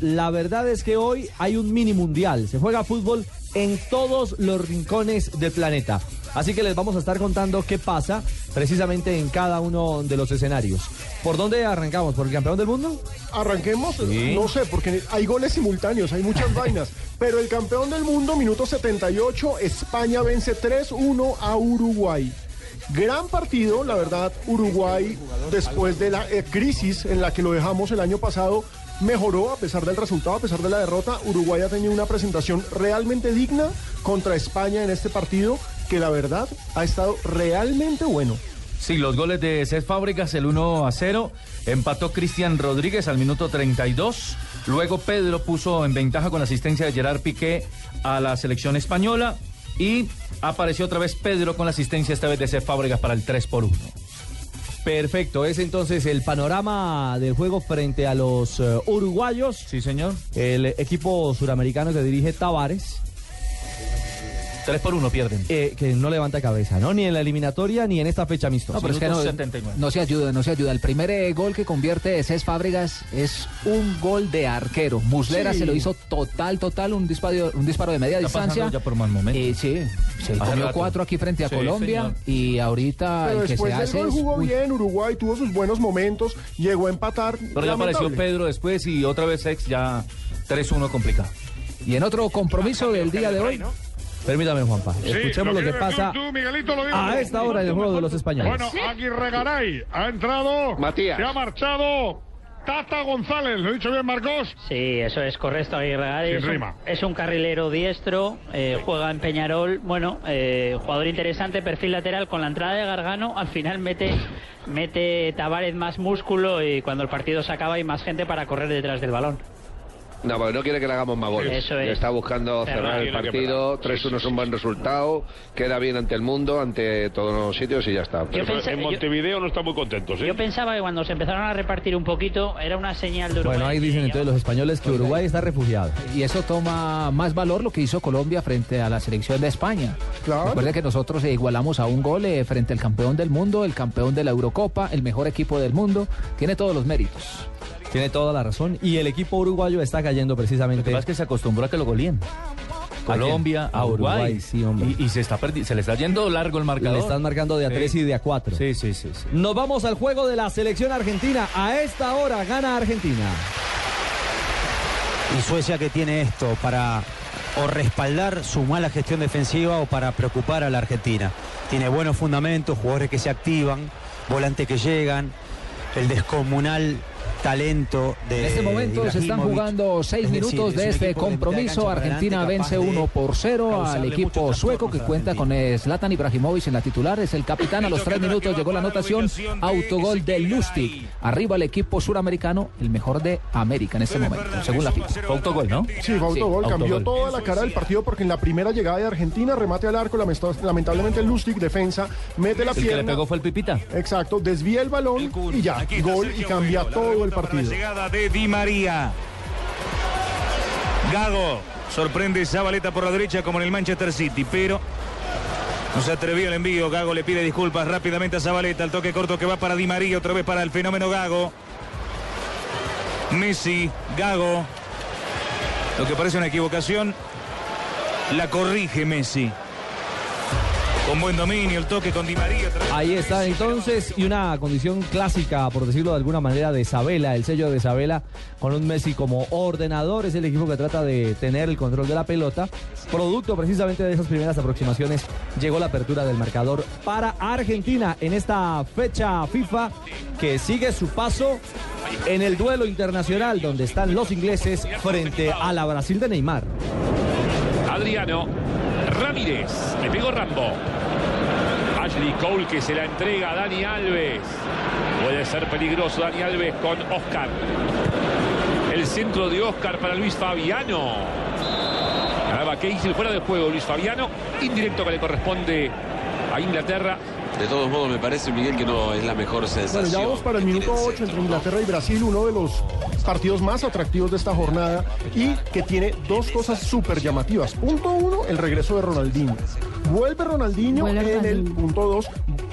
La verdad es que hoy hay un mini mundial. Se juega fútbol en todos los rincones del planeta. Así que les vamos a estar contando qué pasa precisamente en cada uno de los escenarios. ¿Por dónde arrancamos? ¿Por el campeón del mundo? Arranquemos, no sé, porque hay goles simultáneos, hay muchas vainas. Pero el campeón del mundo, minuto 78, España vence 3-1 a Uruguay. Gran partido, la verdad, Uruguay, después de la eh, crisis en la que lo dejamos el año pasado, mejoró a pesar del resultado, a pesar de la derrota. Uruguay ha tenido una presentación realmente digna contra España en este partido, que la verdad ha estado realmente bueno. Sí, los goles de Cés Fábricas, el 1 a 0. Empató Cristian Rodríguez al minuto 32. Luego Pedro puso en ventaja con la asistencia de Gerard Piqué a la selección española. Y apareció otra vez Pedro con la asistencia esta vez de Cés Fábricas para el 3 por 1. Perfecto, es entonces el panorama del juego frente a los eh, uruguayos. Sí, señor. El equipo suramericano que dirige Tavares. 3 por 1 pierden. eh, que no levanta cabeza, ¿no? Ni en la eliminatoria ni en esta fecha amistosa. No, pero es que no, 79. no se ayuda, no se ayuda. El primer eh, gol que convierte Cés Fábregas es un gol de arquero. Muslera Sí. se lo hizo total, total, un disparo, un disparo de media Está distancia. pasando ya por mal momento. Eh, sí, se Hace comió rato. cuatro aquí frente a Sí, Colombia señor. y ahorita Pero el que después se hace gol jugó bien, Uruguay tuvo sus buenos momentos, llegó a empatar. Pero ya apareció. Pedro después y otra vez Ex ya 3-1 complicado. Y en otro compromiso del día de hoy, Permítame, Juanpa. Escuchemos lo que quieres pasa tú, Miguelito, lo a esta hora en el juego de los españoles. Bueno, Aguirre Garay ha entrado. Matías. Se ha marchado. Tata González, ¿lo he dicho bien, Marcos? Sí, eso es correcto, Aguirre Garay. Sin Es un, rima. es un carrilero diestro, eh, juega en Peñarol. Bueno, eh, jugador interesante, perfil lateral. Con la entrada de Gargano, al final mete, mete Tavares más músculo y cuando el partido se acaba hay más gente para correr detrás del balón. No, porque no quiere que le hagamos más goles. Eso es. Está buscando Cerrar. cerrar el partido. pegar. 3-1 es un buen resultado. Queda bien ante el mundo, ante todos los sitios y ya está. Yo pensé- En Montevideo no están muy contentos, ¿eh? Yo pensaba que cuando se empezaron a repartir un poquito era una señal de Uruguay. Bueno, ahí dicen entonces los españoles que Uruguay está refugiado. y eso toma más valor lo que hizo Colombia frente a la selección de España. Claro. Recuerde que nosotros eh, igualamos a un gol eh, frente al campeón del mundo, el campeón de la Eurocopa, el mejor equipo del mundo. Tiene todos los méritos. Tiene toda la razón. Y el equipo uruguayo está cayendo Lo que precisamente. pasa es que se acostumbró a que lo golíen. ¿A Colombia, a A Uruguay. Uruguay, sí, hombre. Y, y se, está se le está yendo largo el marcador. Le están marcando de a Sí. 3 y de a 4. Sí, sí, sí. sí. Nos vamos al juego de la selección argentina. A esta hora gana Argentina. Y Suecia que tiene esto para o respaldar su mala gestión defensiva o para preocupar a la Argentina. Tiene buenos fundamentos, jugadores que se activan, volantes que llegan, el descomunal talento de En este momento se están jugando seis Es decir, minutos es de este de compromiso. Argentina vence capaz de 1 por 0 al equipo sueco que cuenta con Zlatan Ibrahimovic en la titular. Es el capitán. A los tres minutos llegó la anotación. Autogol de Lustig. Arriba el equipo suramericano, el mejor de América en este momento, según la FIFA. Fue autogol, ¿no? Sí, fue autogol, cambió autogol. toda la cara del partido porque en la primera llegada de Argentina, remate al arco, lamentablemente Lustig, defensa, mete la El que le pierna. pegó fue el Pipita. Exacto, desvía el balón y ya, gol y cambia todo el partido. llegada de Di María. Gago sorprende Zabaleta por la derecha como en el Manchester City, pero no se atrevió el envío. Gago le pide disculpas rápidamente a Zabaleta. El toque corto que va para Di María, otra vez para el fenómeno Gago. Messi, Gago. Lo que parece una equivocación, la corrige Messi. Con buen dominio, el toque con Di María. Ahí está entonces, y una condición clásica, por decirlo de alguna manera, de Isabela, el sello de Isabela, con un Messi como ordenador, es el equipo que trata de tener el control de la pelota. Producto precisamente de esas primeras aproximaciones, llegó la apertura del marcador para Argentina en esta fecha FIFA que sigue su paso en el duelo internacional donde están los ingleses frente a la Brasil de Neymar. Adriano Ramírez. Le pegó Rambo. Ashley Cole que se la entrega a Dani Alves. Puede ser peligroso Dani Alves con Oscar. El centro de Oscar para Luis Fabiano. Ganaba Casey fuera de juego Luis Fabiano. Indirecto que le corresponde a Inglaterra. De todos modos, me parece, Miguel, que no es la mejor sensación. Bueno, ya vamos para el minuto 8 entre Inglaterra y Brasil, uno de los partidos más atractivos de esta jornada y que tiene dos cosas súper llamativas. Punto uno, el regreso de Ronaldinho. Vuelve Ronaldinho en el punto dos,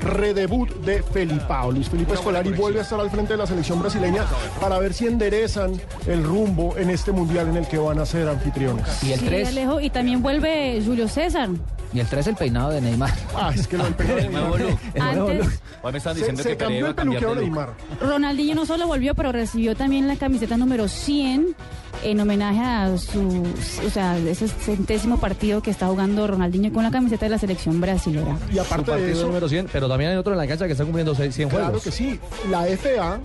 redebut de Felipao. Luis Felipe Escolari vuelve a estar al frente de la selección brasileña para ver si enderezan el rumbo en este mundial en el que van a ser anfitriones. Y el Sí, 3. Alejo, y también vuelve Julio César. Y el 3 el peinado de Neymar. Ah, es que lo del peinado de Neymar. Antes, Hoy me están Se, diciendo se que Pereira cambió el peluqueo de. Neymar. Ronaldinho no solo volvió, pero recibió también la camiseta número 100 en homenaje a su, o sea, ese centésimo partido que está jugando Ronaldinho con la camiseta de la selección brasilera. Y Su aparte de eso, número 100, pero también hay otro en la cancha que está cumpliendo seis- 100 Claro juegos. que sí. La FA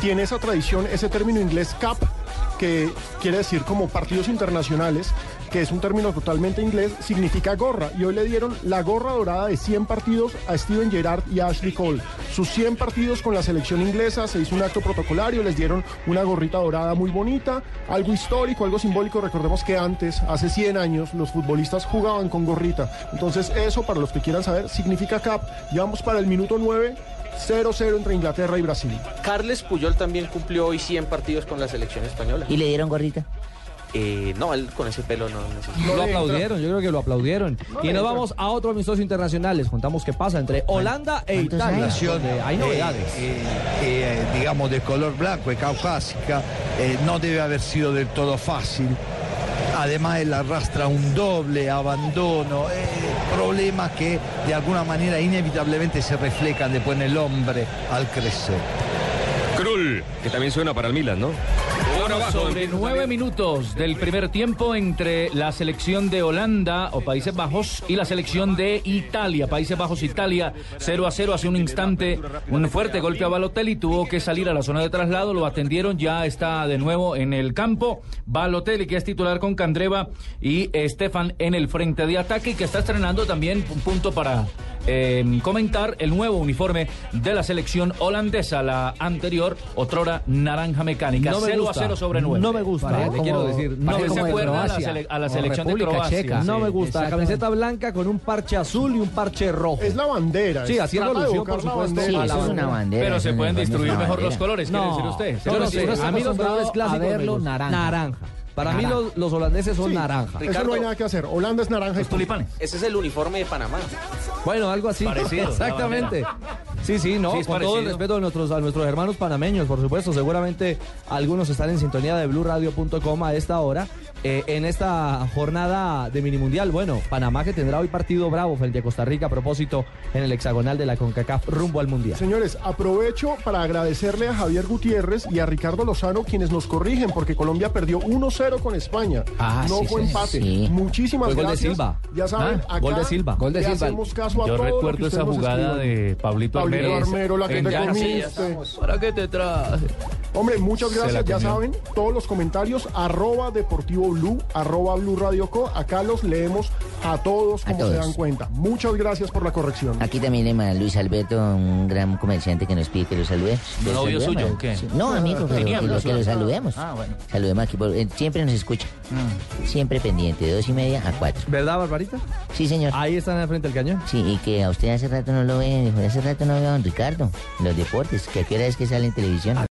tiene esa tradición, ese término inglés CAP, que quiere decir como partidos internacionales, que es un término totalmente inglés, significa gorra. Y hoy le dieron la gorra dorada de 100 partidos a Steven Gerrard y a Ashley Cole. Sus 100 partidos con la selección inglesa, se hizo un acto protocolario, les dieron una gorrita dorada muy bonita, algo histórico, algo simbólico. Recordemos que antes, hace 100 años, los futbolistas jugaban con gorrita. Entonces eso, para los que quieran saber, significa CAP. Ya vamos para el minuto 9. 0-0 entre Inglaterra y Brasil. Carles Puyol también cumplió hoy 100 partidos con la selección española. ¿Y le dieron gorrita? Eh, no, él con ese pelo no necesita. lo aplaudieron, yo creo que lo aplaudieron. No y nos vamos a otro amistoso internacional. Les contamos qué pasa entre Holanda e Italia. donde hay novedades. Eh, eh, digamos, de color blanco y caucásica, eh, no debe haber sido del todo fácil. Además, él arrastra un doble abandono, eh, problemas que de alguna manera inevitablemente se reflejan después en el hombre al crecer. Krul, que también suena para el Milan, ¿no? Abajo, Sobre nueve minutos del primer tiempo entre la selección de Holanda o Países Bajos y la selección de Italia. Países Bajos, Italia, 0 a 0 hace un instante. Un fuerte golpe a Balotelli, tuvo que salir a la zona de traslado, lo atendieron, ya está de nuevo en el campo. Balotelli, que es titular con Candreva y Estefan en el frente de ataque y que está estrenando también un punto para eh, comentar el nuevo uniforme de la selección holandesa, la anterior, otrora naranja mecánica. No me 0 gusta. a 0 sobre 9. No me gusta, Parece le como- quiero decir. No me se acuerda a la, Croacia, sele- a la o selección de Croacia. Checa. No me gusta. La camiseta blanca con un parche azul y un parche rojo. Es la bandera. Sí, alusión, por supuesto, es una bandera. Pero se pueden distribuir mejor los colores, quiere No, decir usted. yo no Sí, sé. sí, A mí los colores clásicos verlo naranja. Para mí los, los holandeses son Sí, naranja. Eso no hay nada que hacer. Holanda es naranja y Los tulipanes. Ese es el uniforme de Panamá. Bueno, algo así. Parecido, Exactamente. Sí, sí, no, Sí, con todo el respeto a nuestros, a nuestros hermanos panameños, por supuesto. Seguramente algunos están en sintonía de blueradio.com a esta hora. Eh, en esta jornada de mini mundial, bueno, Panamá que tendrá hoy partido bravo frente a Costa Rica a propósito en el hexagonal de la CONCACAF rumbo al mundial. Señores, aprovecho para agradecerle a Javier Gutiérrez y a Ricardo Lozano quienes nos corrigen porque Colombia perdió 1-0 con España. Ah, no sí, fue sí, empate. sí. Muchísimas Fue gol de gracias. Silva. Ya saben, Ah, acá gol de Silva. Gol de Silva. hacemos caso a Yo todo lo que recuerdo esa jugada escriban. de Pablito Pablito Armero. Armero, la que en te comiste. ¿Para qué te traje? Hombre, muchas gracias. Ya saben, todos los comentarios, arroba Deportivo Blue, arroba Blue Radio Co. Acá los leemos a todos A como todos. se dan cuenta. Muchas gracias por la corrección. Aquí también le manda Luis Alberto, un gran comerciante que nos pide que lo salude. ¿Lo ¿Novio suyo o qué? Sí. No, amigo, pero Tenía que lo, que lo ¿no? saludemos. Ah, bueno. Saludemos aquí, por- eh, siempre nos escucha. Siempre pendiente, de dos y media a cuatro. ¿Verdad, Barbarita? Sí, señor. Ahí están al frente del cañón. Sí, y que a usted hace rato no lo ve, hace rato no veo a don Ricardo, los deportes, que a qué hora es que sale en televisión.